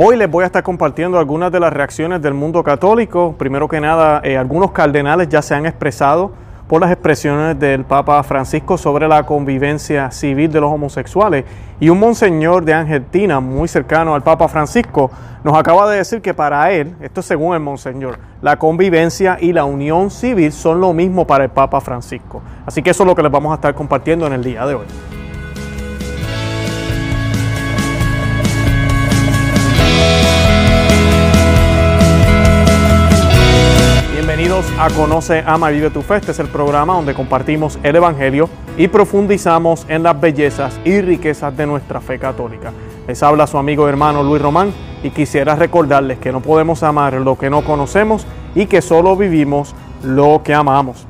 Hoy les voy a estar compartiendo algunas de las reacciones del mundo católico. Primero que nada, eh, algunos cardenales ya se han expresado por las expresiones del Papa Francisco sobre la convivencia civil de los homosexuales. Y un monseñor de Argentina, muy cercano al Papa Francisco, nos acaba de decir que para él, esto según el monseñor, la convivencia y la unión civil son lo mismo para el Papa Francisco. Así que eso es lo que les vamos a estar compartiendo en el día de hoy. a Conoce, Ama y Vive tu Fe. Este es el programa donde compartimos el Evangelio y profundizamos en las bellezas y riquezas de nuestra fe católica. Les habla su amigo y hermano Luis Román y quisiera recordarles que no podemos amar lo que no conocemos y que solo vivimos lo que amamos.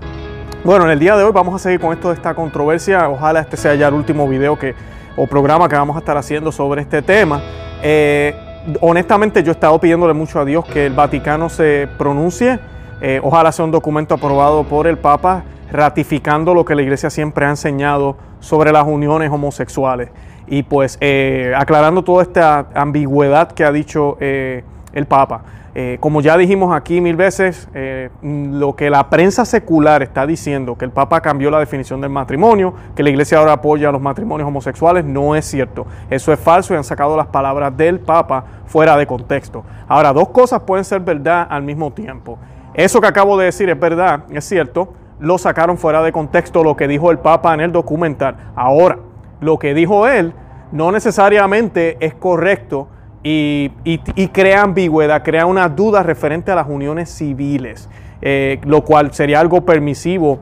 Bueno, en el día de hoy vamos a seguir con esto de esta controversia. Ojalá este sea ya el último video que, o programa que vamos a estar haciendo sobre este tema. Eh, honestamente yo he estado pidiéndole mucho a Dios que el Vaticano se pronuncie eh, ojalá sea un documento aprobado por el Papa, ratificando lo que la Iglesia siempre ha enseñado sobre las uniones homosexuales. Y pues eh, aclarando toda esta ambigüedad que ha dicho eh, el Papa. como ya dijimos aquí mil veces, lo que la prensa secular está diciendo, que el Papa cambió la definición del matrimonio, que la Iglesia ahora apoya los matrimonios homosexuales, no es cierto. Eso es falso y han sacado las palabras del Papa fuera de contexto. Ahora, dos cosas pueden ser verdad al mismo tiempo. Eso que acabo de decir es verdad, es cierto. Lo sacaron fuera de contexto lo que dijo el Papa en el documental. Ahora, lo que dijo él no necesariamente es correcto y, crea ambigüedad, crea una duda referente a las uniones civiles, eh, lo cual sería algo permisivo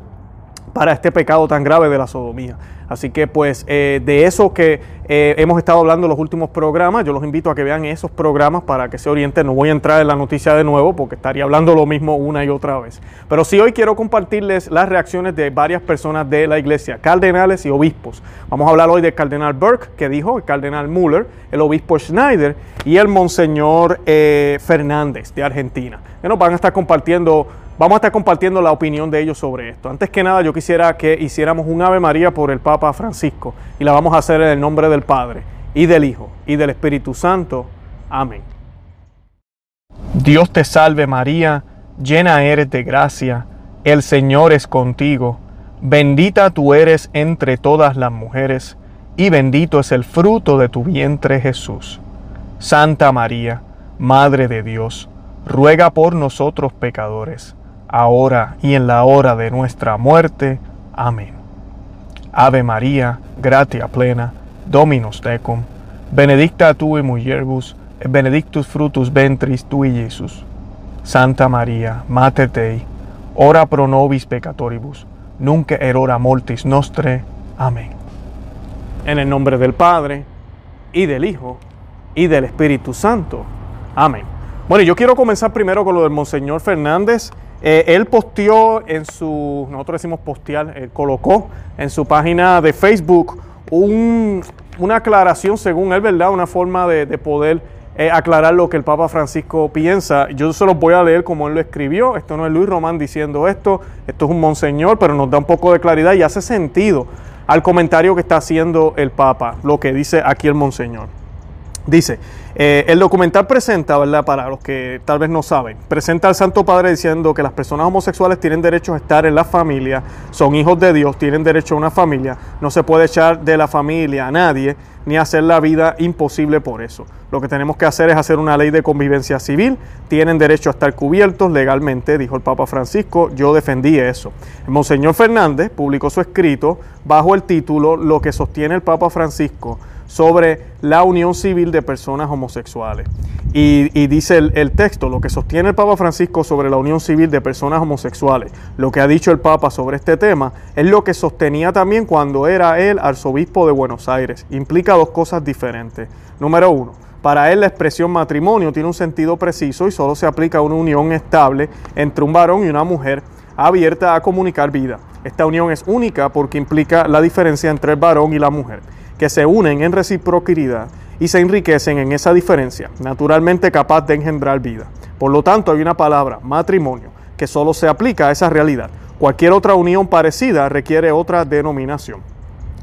para este pecado tan grave de la sodomía. Así que pues eh, de eso que eh, hemos estado hablando en los últimos programas, yo los invito a que vean esos programas para que se orienten. No voy a entrar en la noticia de nuevo porque estaría hablando lo mismo una y otra vez. Pero sí hoy quiero compartirles las reacciones de varias personas de la iglesia, cardenales y obispos. Vamos a hablar hoy del cardenal Burke, que dijo, el cardenal Muller, el obispo Schneider y el monseñor eh, Fernández de Argentina, que nos van a estar compartiendo Vamos a estar compartiendo la opinión de ellos sobre esto. Antes que nada, yo quisiera que hiciéramos un Ave María por el Papa Francisco y la vamos a hacer en el nombre del Padre y del Hijo y del Espíritu Santo. Amén. Dios te salve María, llena eres de gracia, el Señor es contigo, bendita tú eres entre todas las mujeres, y bendito es el fruto de tu vientre Jesús. Santa María, Madre de Dios, ruega por nosotros pecadores ahora y en la hora de nuestra muerte. Amén. Ave María, gratia plena, Dominus tecum, benedicta tu in mulieribus, benedictus frutus ventris tui, Iesus. Santa María, Mate Dei, ora pro nobis peccatoribus, Nunca erora multis mortis nostre. Amén. En el nombre del Padre, y del Hijo, y del Espíritu Santo. Amén. Bueno, yo quiero comenzar primero con lo del Monseñor Fernández eh, él posteó en su, nosotros decimos postear, eh, colocó en su página de Facebook un, una aclaración, según él, ¿verdad? Una forma de, poder eh, aclarar lo que el Papa Francisco piensa. Yo se los voy a leer como él lo escribió. Esto no es Luis Román diciendo esto, esto es un monseñor, pero nos da un poco de claridad y hace sentido al comentario que está haciendo el Papa, lo que dice aquí el monseñor. Dice, eh, el documental presenta, ¿verdad? Para los que tal vez no saben, presenta al Santo Padre diciendo que las personas homosexuales tienen derecho a estar en la familia, son hijos de Dios, tienen derecho a una familia, no se puede echar de la familia a nadie, ni hacer la vida imposible por eso. Lo que tenemos que hacer es hacer una ley de convivencia civil, tienen derecho a estar cubiertos legalmente, dijo el Papa Francisco, yo defendí eso. El Monseñor Fernández publicó su escrito bajo el título Lo que sostiene el Papa Francisco sobre la unión civil de personas homosexuales. Y, dice el, texto, lo que sostiene el Papa Francisco sobre la unión civil de personas homosexuales, lo que ha dicho el Papa sobre este tema, es lo que sostenía también cuando era él arzobispo de Buenos Aires. Implica dos cosas diferentes. Número uno, para él la expresión matrimonio tiene un sentido preciso y solo se aplica a una unión estable entre un varón y una mujer abierta a comunicar vida. Esta unión es única porque implica la diferencia entre el varón y la mujer que se unen en reciprocidad y se enriquecen en esa diferencia, naturalmente capaz de engendrar vida. Por lo tanto, hay una palabra, matrimonio, que solo se aplica a esa realidad. Cualquier otra unión parecida requiere otra denominación.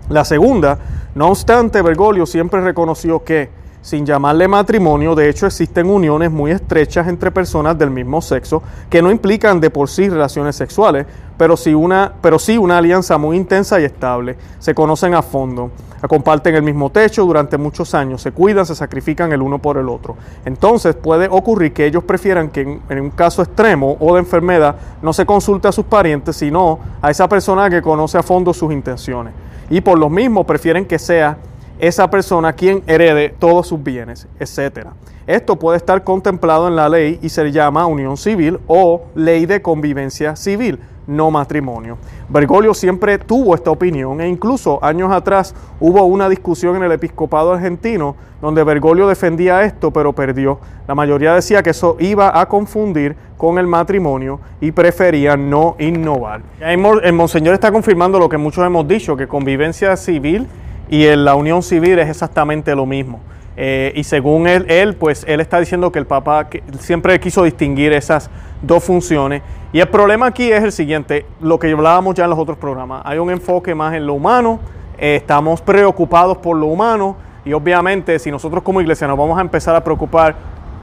La segunda, no obstante, Bergoglio siempre reconoció que, sin llamarle matrimonio, de hecho existen uniones muy estrechas entre personas del mismo sexo que no implican de por sí relaciones sexuales, pero sí una, pero una alianza muy intensa y estable. Se conocen a fondo, comparten el mismo techo durante muchos años, se cuidan, se sacrifican el uno por el otro. Entonces puede ocurrir que ellos prefieran que en, un caso extremo o de enfermedad no se consulte a sus parientes, sino a esa persona que conoce a fondo sus intenciones. Y por lo mismo prefieren que sea esa persona quien herede todos sus bienes, etc. Esto puede estar contemplado en la ley y se llama unión civil o ley de convivencia civil no matrimonio. Bergoglio siempre tuvo esta opinión e incluso años atrás hubo una discusión en el episcopado argentino donde Bergoglio defendía esto pero perdió. La mayoría decía que eso iba a confundir con el matrimonio y prefería no innovar. El monseñor está confirmando lo que muchos hemos dicho, que convivencia civil y la unión civil es exactamente lo mismo. Eh, y según él, él, pues él está diciendo que el Papa siempre quiso distinguir esas dos funciones. Y el problema aquí es el siguiente, lo que hablábamos ya en los otros programas. Hay un enfoque más en lo humano, eh, estamos preocupados por lo humano y obviamente si nosotros como iglesia nos vamos a empezar a preocupar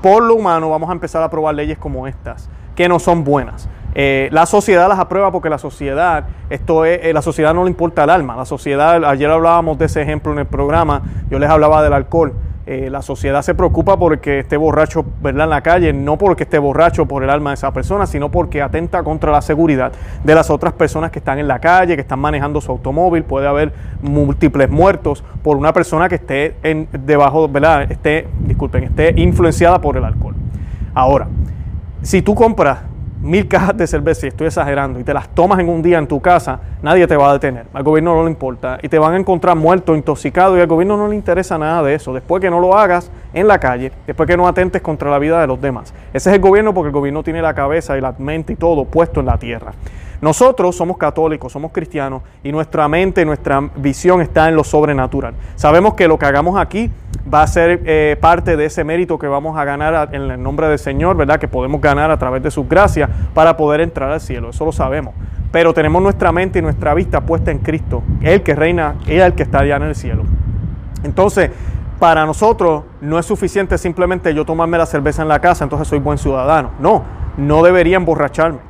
por lo humano, vamos a empezar a aprobar leyes como estas, que no son buenas. Eh, la sociedad las aprueba porque la sociedad, esto es, la sociedad no le importa el alma. La sociedad, ayer hablábamos de ese ejemplo en el programa, yo les hablaba del alcohol. Eh, la sociedad se preocupa porque esté borracho en la calle, no porque esté borracho por el alma de esa persona, sino porque atenta contra la seguridad de las otras personas que están en la calle, que están manejando su automóvil. Puede haber múltiples muertos por una persona que esté en, debajo, ¿verdad? Esté, disculpen, esté influenciada por el alcohol. Ahora, si tú compras mil cajas de cerveza, y estoy exagerando, y te las tomas en un día en tu casa, nadie te va a detener. Al gobierno no le importa. Y te van a encontrar muerto, intoxicado, y al gobierno no le interesa nada de eso. Después que no lo hagas en la calle, después que no atentes contra la vida de los demás. Ese es el gobierno porque el gobierno tiene la cabeza y la mente y todo puesto en la tierra. Nosotros somos católicos, somos cristianos y nuestra mente, nuestra visión está en lo sobrenatural. Sabemos que lo que hagamos aquí va a ser eh, parte de ese mérito que vamos a ganar en el nombre del Señor, ¿verdad? Que podemos ganar a través de sus gracias para poder entrar al cielo, eso lo sabemos. Pero tenemos nuestra mente y nuestra vista puesta en Cristo, el que reina, Él el que está allá en el cielo. Entonces, para nosotros no es suficiente simplemente yo tomarme la cerveza en la casa, entonces soy buen ciudadano. No, no debería emborracharme.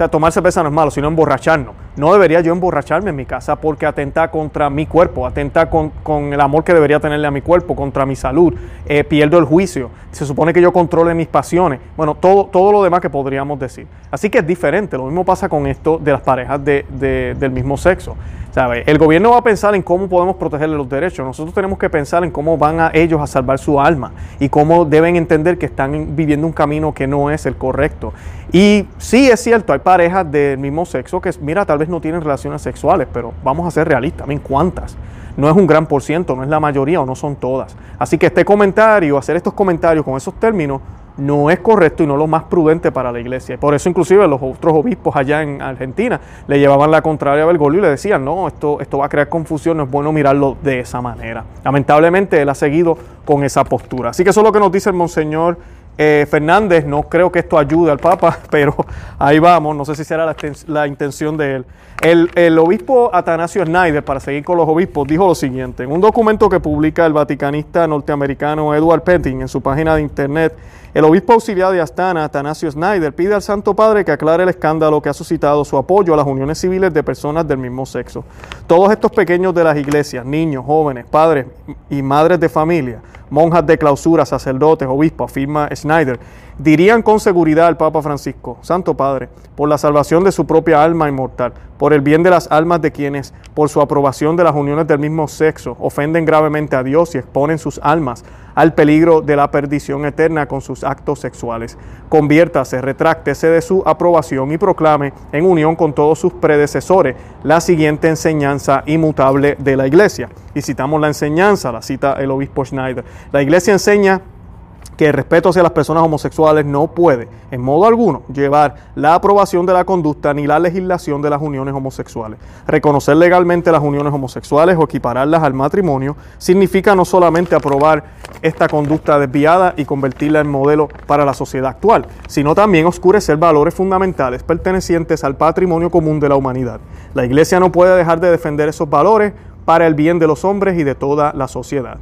O sea, tomarse cerveza no es malo, sino emborracharnos no debería yo emborracharme en mi casa porque atenta contra mi cuerpo, atenta con, el amor que debería tenerle a mi cuerpo, contra mi salud, eh, pierdo el juicio, se supone que yo controle mis pasiones, bueno, todo, todo lo demás que podríamos decir. Así que es diferente, lo mismo pasa con esto de las parejas del mismo sexo. ¿sabe? El gobierno va a pensar en cómo podemos protegerle los derechos, nosotros tenemos que pensar en cómo van a ellos a salvar su alma y cómo deben entender que están viviendo un camino que no es el correcto. Y sí es cierto, hay parejas del mismo sexo que, mira, tal no tienen relaciones sexuales, pero vamos a ser realistas, también cuántas. No es un gran por ciento, no es la mayoría o no son todas. Así que este comentario, hacer estos comentarios con esos términos, no es correcto y no lo más prudente para la iglesia. Por eso inclusive los otros obispos allá en Argentina le llevaban la contraria a Bergoglio y le decían, no, esto, esto va a crear confusión, no es bueno mirarlo de esa manera. Lamentablemente él ha seguido con esa postura. Así que eso es lo que nos dice el monseñor eh, Fernández. No creo que esto ayude al Papa, pero ahí vamos. No sé si será la, intención de él. El, el, obispo Atanasio Schneider, para seguir con los obispos, dijo lo siguiente. En un documento que publica el vaticanista norteamericano Edward Petting en su página de internet, el obispo auxiliar de Astana, Atanasio Snyder, pide al Santo Padre que aclare el escándalo que ha suscitado su apoyo a las uniones civiles de personas del mismo sexo. Todos estos pequeños de las iglesias, niños, jóvenes, padres y madres de familia, monjas de clausura, sacerdotes, obispos, afirma Snyder, dirían con seguridad al Papa Francisco, Santo Padre, por la salvación de su propia alma inmortal, por el bien de las almas de quienes, por su aprobación de las uniones del mismo sexo, ofenden gravemente a Dios y exponen sus almas al peligro de la perdición eterna con sus actos sexuales. Conviértase, retráctese de su aprobación y proclame, en unión con todos sus predecesores, la siguiente enseñanza inmutable de la Iglesia. Y citamos la enseñanza, la cita el obispo Schneider. La Iglesia enseña que el respeto hacia las personas homosexuales no puede, en modo alguno, llevar la aprobación de la conducta ni la legislación de las uniones homosexuales. Reconocer legalmente las uniones homosexuales o equipararlas al matrimonio significa no solamente aprobar esta conducta desviada y convertirla en modelo para la sociedad actual, sino también oscurecer valores fundamentales pertenecientes al patrimonio común de la humanidad. La Iglesia no puede dejar de defender esos valores para el bien de los hombres y de toda la sociedad.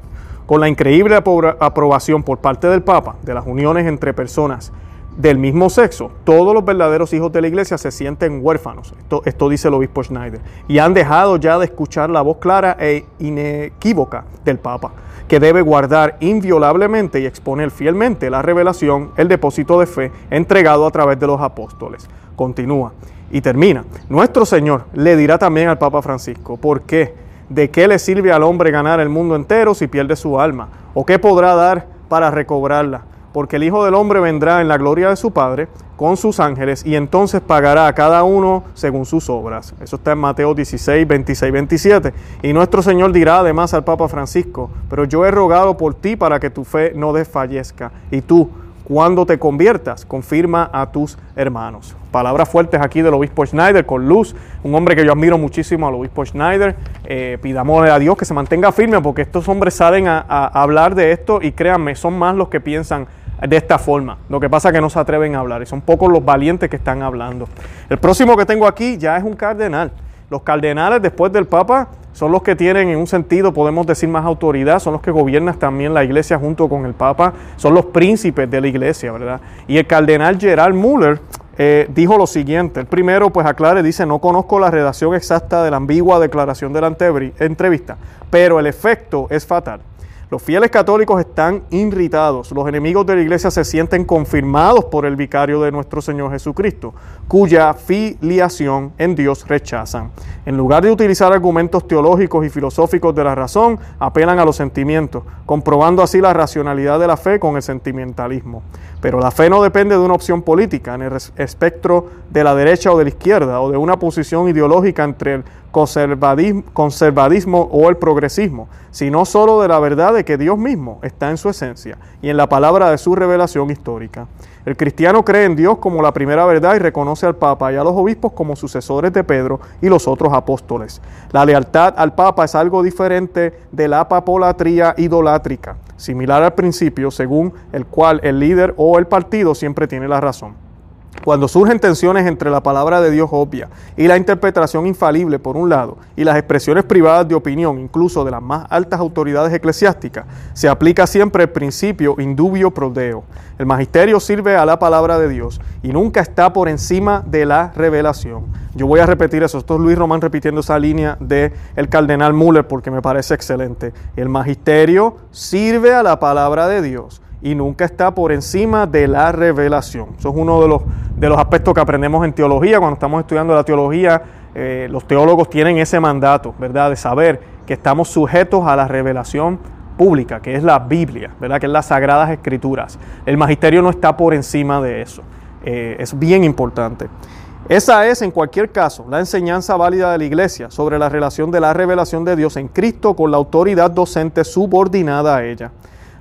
Con la increíble aprobación por parte del Papa de las uniones entre personas del mismo sexo, todos los verdaderos hijos de la iglesia se sienten huérfanos. Esto, esto, dice el obispo Schneider. Y han dejado ya de escuchar la voz clara e inequívoca del Papa, que debe guardar inviolablemente y exponer fielmente la revelación, el depósito de fe entregado a través de los apóstoles. Continúa y termina. Nuestro Señor le dirá también al Papa Francisco, ¿por qué? ¿De qué le sirve al hombre ganar el mundo entero si pierde su alma? ¿O qué podrá dar para recobrarla? Porque el Hijo del Hombre vendrá en la gloria de su Padre con sus ángeles y entonces pagará a cada uno según sus obras. Eso está en Mateo 16, 26, 27. Y nuestro Señor dirá además al Papa Francisco, pero yo he rogado por ti para que tu fe no desfallezca. Y tú, cuando te conviertas, confirma a tus hermanos. Palabras fuertes aquí del obispo Schneider, con luz, un hombre que yo admiro muchísimo al obispo Schneider. Eh, pidámosle a Dios que se mantenga firme, porque estos hombres salen a, a, hablar de esto y créanme, son más los que piensan de esta forma. Lo que pasa es que no se atreven a hablar y son pocos los valientes que están hablando. El próximo que tengo aquí ya es un cardenal. Los cardenales, después del Papa, son los que tienen en un sentido, podemos decir, más autoridad, son los que gobiernan también la iglesia junto con el Papa, son los príncipes de la iglesia, ¿verdad? Y el cardenal Gerald Muller eh, dijo lo siguiente, el primero pues aclare, dice, no conozco la redacción exacta de la ambigua declaración de la entrevista, pero el efecto es fatal. Los fieles católicos están irritados. Los enemigos de la iglesia se sienten confirmados por el vicario de nuestro Señor Jesucristo, cuya filiación en Dios rechazan. En lugar de utilizar argumentos teológicos y filosóficos de la razón, apelan a los sentimientos, comprobando así la racionalidad de la fe con el sentimentalismo. Pero la fe no depende de una opción política en el espectro de la derecha o de la izquierda o de una posición ideológica entre el conservadismo, conservadismo o el progresismo, sino sólo de la verdad de que Dios mismo está en su esencia y en la palabra de su revelación histórica. El cristiano cree en Dios como la primera verdad y reconoce al Papa y a los obispos como sucesores de Pedro y los otros apóstoles. La lealtad al Papa es algo diferente de la papolatría idolátrica, similar al principio según el cual el líder o el partido siempre tiene la razón. Cuando surgen tensiones entre la palabra de Dios obvia y la interpretación infalible, por un lado, y las expresiones privadas de opinión, incluso de las más altas autoridades eclesiásticas, se aplica siempre el principio indubio prodeo. El magisterio sirve a la palabra de Dios y nunca está por encima de la revelación. Yo voy a repetir eso. Esto es Luis Román repitiendo esa línea del el cardenal Müller porque me parece excelente. El magisterio sirve a la palabra de Dios y nunca está por encima de la revelación. Eso es uno de los, de los aspectos que aprendemos en teología. Cuando estamos estudiando la teología, eh, los teólogos tienen ese mandato, ¿verdad? De saber que estamos sujetos a la revelación pública, que es la Biblia, ¿verdad? Que es las Sagradas Escrituras. El magisterio no está por encima de eso. Eh, es bien importante. Esa es, en cualquier caso, la enseñanza válida de la Iglesia sobre la relación de la revelación de Dios en Cristo con la autoridad docente subordinada a ella.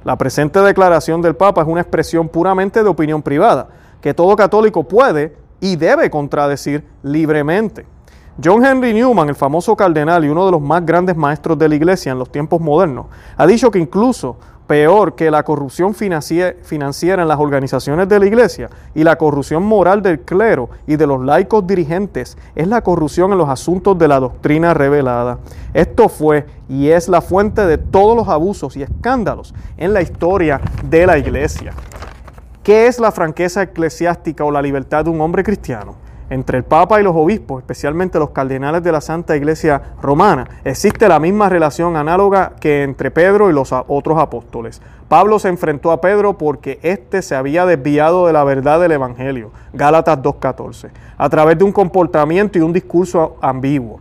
La presente declaración del Papa es una expresión puramente de opinión privada, que todo católico puede y debe contradecir libremente. John Henry Newman, el famoso cardenal y uno de los más grandes maestros de la Iglesia en los tiempos modernos, ha dicho que incluso peor que la corrupción financiera en las organizaciones de la iglesia y la corrupción moral del clero y de los laicos dirigentes es la corrupción en los asuntos de la doctrina revelada. Esto fue y es la fuente de todos los abusos y escándalos en la historia de la iglesia. ¿Qué es la franqueza eclesiástica o la libertad de un hombre cristiano? entre el Papa y los obispos, especialmente los cardenales de la Santa Iglesia Romana. Existe la misma relación análoga que entre Pedro y los otros apóstoles. Pablo se enfrentó a Pedro porque éste se había desviado de la verdad del Evangelio, Gálatas 2.14, a través de un comportamiento y un discurso ambiguo.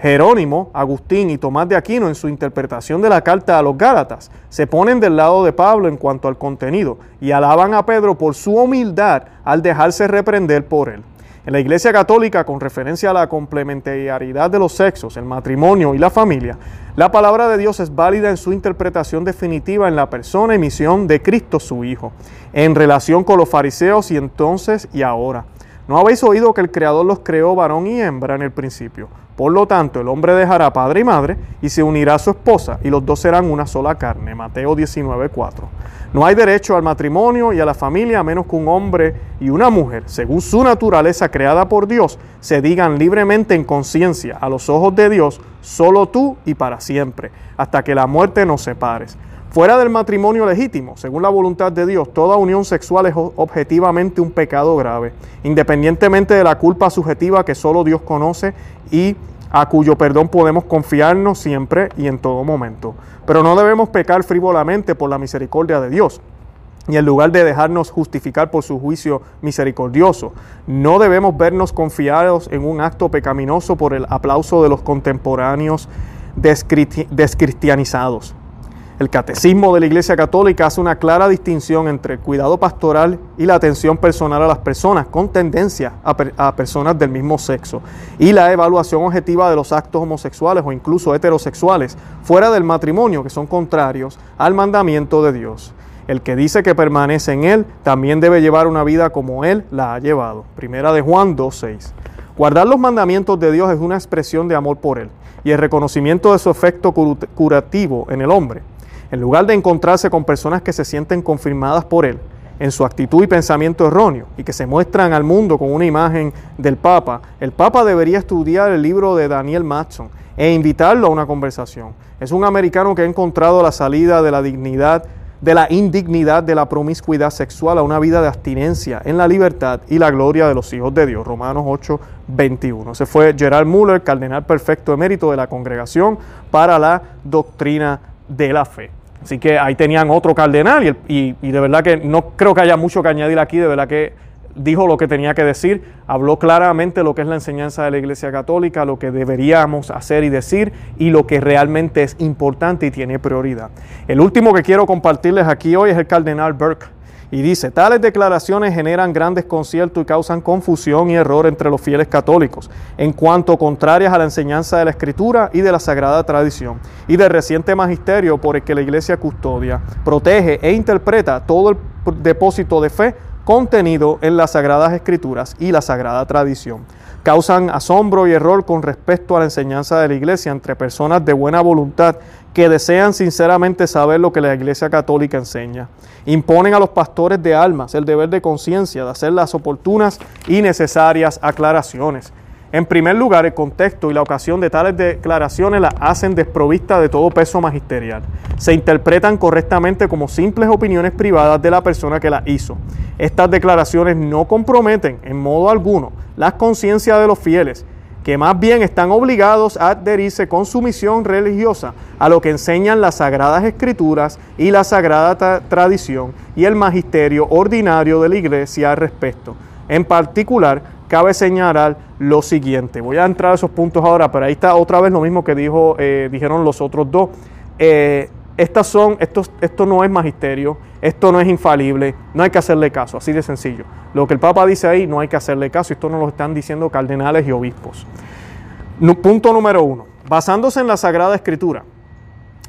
Jerónimo, Agustín y Tomás de Aquino en su interpretación de la carta a los Gálatas se ponen del lado de Pablo en cuanto al contenido y alaban a Pedro por su humildad al dejarse reprender por él. En la Iglesia Católica, con referencia a la complementariedad de los sexos, el matrimonio y la familia, la palabra de Dios es válida en su interpretación definitiva en la persona y misión de Cristo su Hijo, en relación con los fariseos y entonces y ahora. ¿No habéis oído que el Creador los creó varón y hembra en el principio? Por lo tanto, el hombre dejará padre y madre y se unirá a su esposa y los dos serán una sola carne. Mateo 19, 4. No hay derecho al matrimonio y a la familia a menos que un hombre y una mujer, según su naturaleza creada por Dios, se digan libremente en conciencia a los ojos de Dios, solo tú y para siempre, hasta que la muerte nos separes. Fuera del matrimonio legítimo, según la voluntad de Dios, toda unión sexual es objetivamente un pecado grave, independientemente de la culpa subjetiva que solo Dios conoce y a cuyo perdón podemos confiarnos siempre y en todo momento. Pero no debemos pecar frívolamente por la misericordia de Dios y en lugar de dejarnos justificar por su juicio misericordioso. No debemos vernos confiados en un acto pecaminoso por el aplauso de los contemporáneos descristianizados. El Catecismo de la Iglesia Católica hace una clara distinción entre el cuidado pastoral y la atención personal a las personas con tendencia a, personas del mismo sexo y la evaluación objetiva de los actos homosexuales o incluso heterosexuales fuera del matrimonio que son contrarios al mandamiento de Dios. El que dice que permanece en Él también debe llevar una vida como Él la ha llevado. Primera de Juan 2.6. Guardar los mandamientos de Dios es una expresión de amor por Él y el reconocimiento de su efecto curativo en el hombre. En lugar de encontrarse con personas que se sienten confirmadas por él en su actitud y pensamiento erróneo y que se muestran al mundo con una imagen del Papa, el Papa debería estudiar el libro de Daniel Matson e invitarlo a una conversación. Es un americano que ha encontrado la salida de la dignidad de la indignidad de la promiscuidad sexual a una vida de abstinencia en la libertad y la gloria de los hijos de Dios. Romanos 8, Se fue Gerard Muller, cardenal perfecto emérito de la Congregación para la Doctrina de la Fe. Así que ahí tenían otro cardenal y, de verdad que no creo que haya mucho que añadir aquí, de verdad que dijo lo que tenía que decir, habló claramente lo que es la enseñanza de la Iglesia Católica, lo que deberíamos hacer y decir y lo que realmente es importante y tiene prioridad. El último que quiero compartirles aquí hoy es el cardenal Burke. Y dice, tales declaraciones generan gran desconcierto y causan confusión y error entre los fieles católicos, en cuanto contrarias a la enseñanza de la Escritura y de la Sagrada Tradición, y del reciente magisterio por el que la Iglesia custodia, protege e interpreta todo el depósito de fe contenido en las Sagradas Escrituras y la Sagrada Tradición causan asombro y error con respecto a la enseñanza de la Iglesia entre personas de buena voluntad que desean sinceramente saber lo que la Iglesia Católica enseña. Imponen a los pastores de almas el deber de conciencia de hacer las oportunas y necesarias aclaraciones en primer lugar, el contexto y la ocasión de tales declaraciones las hacen desprovistas de todo peso magisterial. Se interpretan correctamente como simples opiniones privadas de la persona que las hizo. Estas declaraciones no comprometen en modo alguno las conciencias de los fieles, que más bien están obligados a adherirse con sumisión religiosa a lo que enseñan las sagradas escrituras y la sagrada tradición y el magisterio ordinario de la iglesia al respecto. En particular, cabe señalar lo siguiente. Voy a entrar a esos puntos ahora, pero ahí está otra vez lo mismo que dijo, eh, dijeron los otros dos. Eh, estas son, esto, esto no es magisterio, esto no es infalible, no hay que hacerle caso, así de sencillo. Lo que el Papa dice ahí no hay que hacerle caso, esto no lo están diciendo cardenales y obispos. punto número uno, basándose en la Sagrada Escritura,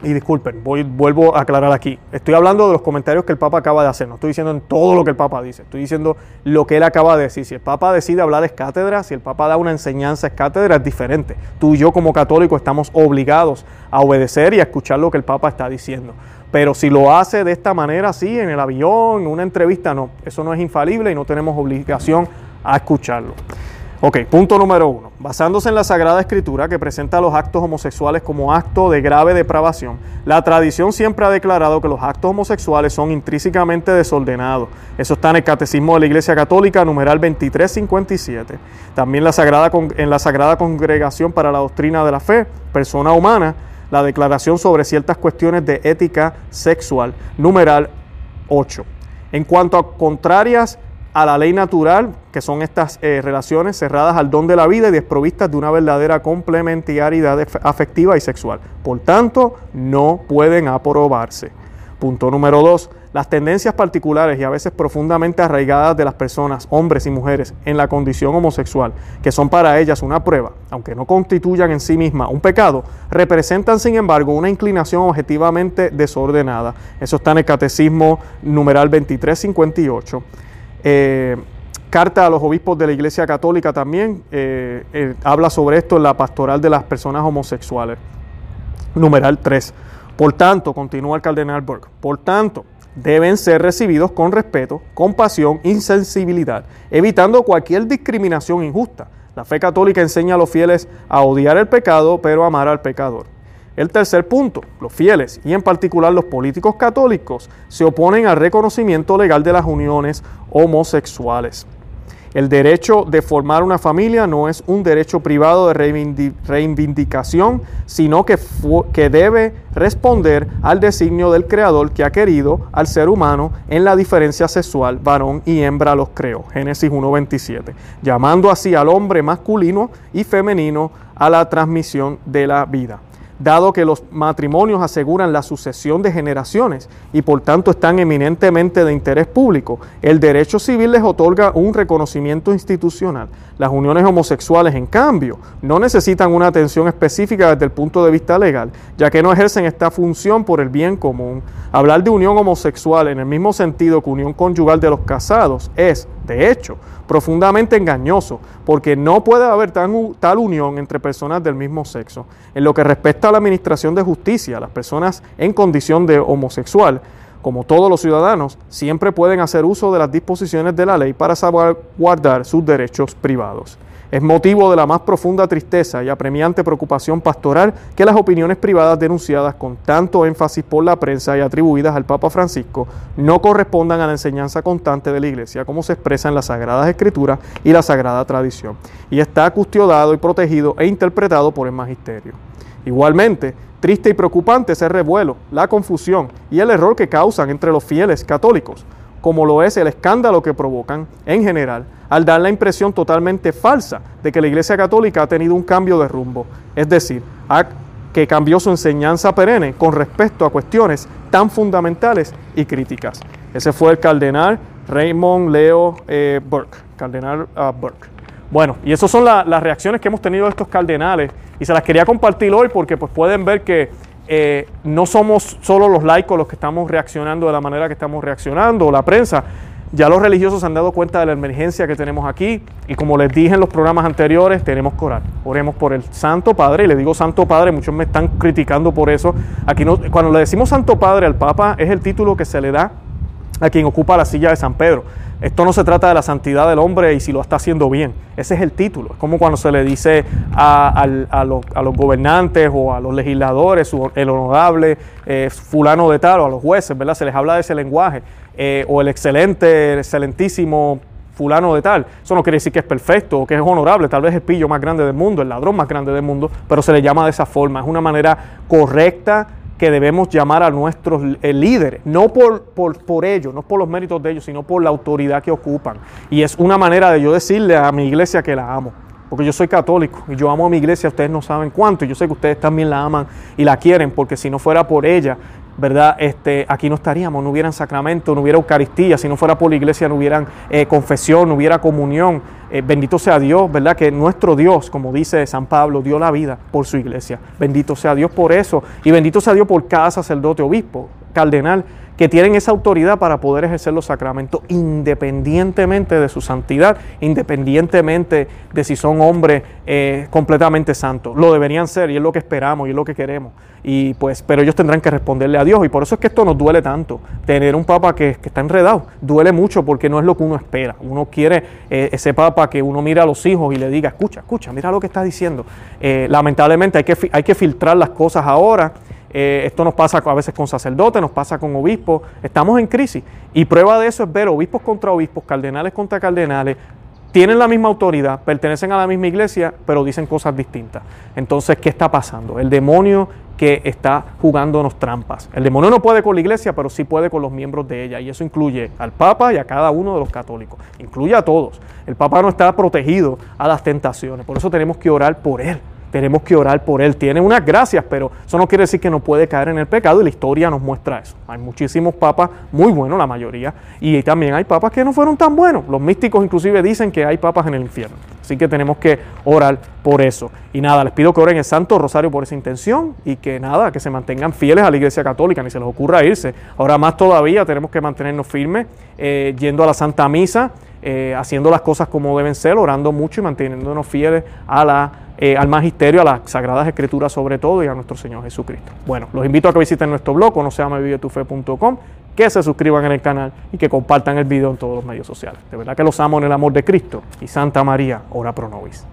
y disculpen, voy, vuelvo a aclarar aquí. Estoy hablando de los comentarios que el Papa acaba de hacer. No estoy diciendo en todo lo que el Papa dice. Estoy diciendo lo que él acaba de decir. Si el Papa decide hablar es cátedra, si el Papa da una enseñanza es cátedra, es diferente. Tú y yo como católico estamos obligados a obedecer y a escuchar lo que el Papa está diciendo. Pero si lo hace de esta manera, así en el avión, en una entrevista, no. Eso no es infalible y no tenemos obligación a escucharlo. Ok, punto número uno. Basándose en la Sagrada Escritura que presenta los actos homosexuales como acto de grave depravación, la tradición siempre ha declarado que los actos homosexuales son intrínsecamente desordenados. Eso está en el Catecismo de la Iglesia Católica, numeral 2357. También la Sagrada, en la Sagrada Congregación para la Doctrina de la Fe, persona humana, la declaración sobre ciertas cuestiones de ética sexual, numeral 8. En cuanto a contrarias a la ley natural, que son estas eh, relaciones cerradas al don de la vida y desprovistas de una verdadera complementariedad afectiva y sexual. Por tanto, no pueden aprobarse. Punto número dos, las tendencias particulares y a veces profundamente arraigadas de las personas, hombres y mujeres, en la condición homosexual, que son para ellas una prueba, aunque no constituyan en sí misma un pecado, representan sin embargo una inclinación objetivamente desordenada. Eso está en el Catecismo numeral 2358 eh, carta a los obispos de la Iglesia Católica también eh, eh, habla sobre esto en la pastoral de las personas homosexuales. Numeral 3. Por tanto, continúa el cardenal Burke, por tanto, deben ser recibidos con respeto, compasión, insensibilidad, evitando cualquier discriminación injusta. La fe católica enseña a los fieles a odiar el pecado, pero amar al pecador. El tercer punto, los fieles, y en particular los políticos católicos, se oponen al reconocimiento legal de las uniones homosexuales. El derecho de formar una familia no es un derecho privado de reivindicación, sino que, que, debe responder al designio del Creador que ha querido al ser humano en la diferencia sexual, varón y hembra los creó. Génesis 1.27, llamando así al hombre masculino y femenino a la transmisión de la vida dado que los matrimonios aseguran la sucesión de generaciones y por tanto están eminentemente de interés público, el derecho civil les otorga un reconocimiento institucional. Las uniones homosexuales, en cambio, no necesitan una atención específica desde el punto de vista legal, ya que no ejercen esta función por el bien común. Hablar de unión homosexual en el mismo sentido que unión conyugal de los casados es de este hecho, profundamente engañoso, porque no puede haber tal unión entre personas del mismo sexo. En lo que respecta a la administración de justicia, las personas en condición de homosexual, como todos los ciudadanos, siempre pueden hacer uso de las disposiciones de la ley para salvaguardar sus derechos privados. Es motivo de la más profunda tristeza y apremiante preocupación pastoral que las opiniones privadas denunciadas con tanto énfasis por la prensa y atribuidas al Papa Francisco no correspondan a la enseñanza constante de la Iglesia, como se expresa en las Sagradas Escrituras y la Sagrada Tradición, y está custodiado y protegido e interpretado por el Magisterio. Igualmente, triste y preocupante es el revuelo, la confusión y el error que causan entre los fieles católicos como lo es el escándalo que provocan en general, al dar la impresión totalmente falsa de que la Iglesia Católica ha tenido un cambio de rumbo, es decir, que cambió su enseñanza perenne con respecto a cuestiones tan fundamentales y críticas. Ese fue el cardenal Raymond Leo eh, Burke, cardenal ah, Bueno, y esas son las reacciones que hemos tenido de estos cardenales y se las quería compartir hoy porque pues pueden ver que eh, no somos solo los laicos los que estamos reaccionando de la manera que estamos reaccionando, la prensa. Ya los religiosos se han dado cuenta de la emergencia que tenemos aquí y como les dije en los programas anteriores, tenemos que orar. Oremos por el Santo Padre y le digo Santo Padre, muchos me están criticando por eso. Aquí no, cuando le decimos Santo Padre al Papa es el título que se le da a quien ocupa la silla de San Pedro. Esto no se trata de la santidad del hombre y si lo está haciendo bien. Ese es el título. Es como cuando se le dice a, los, gobernantes o a los legisladores, el honorable eh, fulano de tal o a los jueces, ¿verdad? Se les habla de ese lenguaje. Eh, o el excelente, el excelentísimo fulano de tal. Eso no quiere decir que es perfecto o que es honorable. Tal vez el pillo más grande del mundo, el ladrón más grande del mundo, pero se le llama de esa forma. Es una manera correcta que debemos llamar a nuestros eh, líderes, no por, por, por ellos, no por los méritos de ellos, sino por la autoridad que ocupan. Y es una manera de yo decirle a mi iglesia que la amo porque yo soy católico y yo amo a mi iglesia, ustedes no saben cuánto, y yo sé que ustedes también la aman y la quieren, porque si no fuera por ella, ¿verdad? Este, aquí no estaríamos, no hubieran sacramento, no hubiera Eucaristía, si no fuera por la iglesia no hubieran eh, confesión, no hubiera comunión. Eh, bendito sea Dios, ¿verdad? Que nuestro Dios, como dice San Pablo, dio la vida por su iglesia. Bendito sea Dios por eso y bendito sea Dios por cada sacerdote, obispo, cardenal que tienen esa autoridad para poder ejercer los sacramentos independientemente de su santidad, independientemente de si son hombres eh, completamente santos. Lo deberían ser y es lo que esperamos y es lo que queremos. Y pues, pero ellos tendrán que responderle a Dios y por eso es que esto nos duele tanto. Tener un papa que, está enredado duele mucho porque no es lo que uno espera. Uno quiere eh, ese papa que uno mira a los hijos y le diga, escucha, escucha, mira lo que está diciendo. Eh, lamentablemente hay que, hay que filtrar las cosas ahora. Eh, esto nos pasa a veces con sacerdotes, nos pasa con obispos, estamos en crisis. Y prueba de eso es ver obispos contra obispos, cardenales contra cardenales, tienen la misma autoridad, pertenecen a la misma iglesia, pero dicen cosas distintas. Entonces, ¿qué está pasando? El demonio que está jugándonos trampas. El demonio no puede con la iglesia, pero sí puede con los miembros de ella. Y eso incluye al Papa y a cada uno de los católicos. Incluye a todos. El Papa no está protegido a las tentaciones. Por eso tenemos que orar por él tenemos que orar por él. Tiene unas gracias, pero eso no quiere decir que no puede caer en el pecado y la historia nos muestra eso. Hay muchísimos papas muy buenos, la mayoría, y también hay papas que no fueron tan buenos. Los místicos inclusive dicen que hay papas en el infierno. Así que tenemos que orar por eso. Y nada, les pido que oren el Santo Rosario por esa intención y que nada, que se mantengan fieles a la Iglesia Católica, ni se les ocurra irse. Ahora más todavía tenemos que mantenernos firmes eh, yendo a la Santa Misa. Eh, haciendo las cosas como deben ser, orando mucho y manteniéndonos fieles a eh, al magisterio, a las sagradas escrituras sobre todo y a nuestro Señor Jesucristo. Bueno, los invito a que visiten nuestro blog, conoceamevivetufe.com, que se suscriban en el canal y que compartan el video en todos los medios sociales. De verdad que los amo en el amor de Cristo y Santa María, ora pro nobis.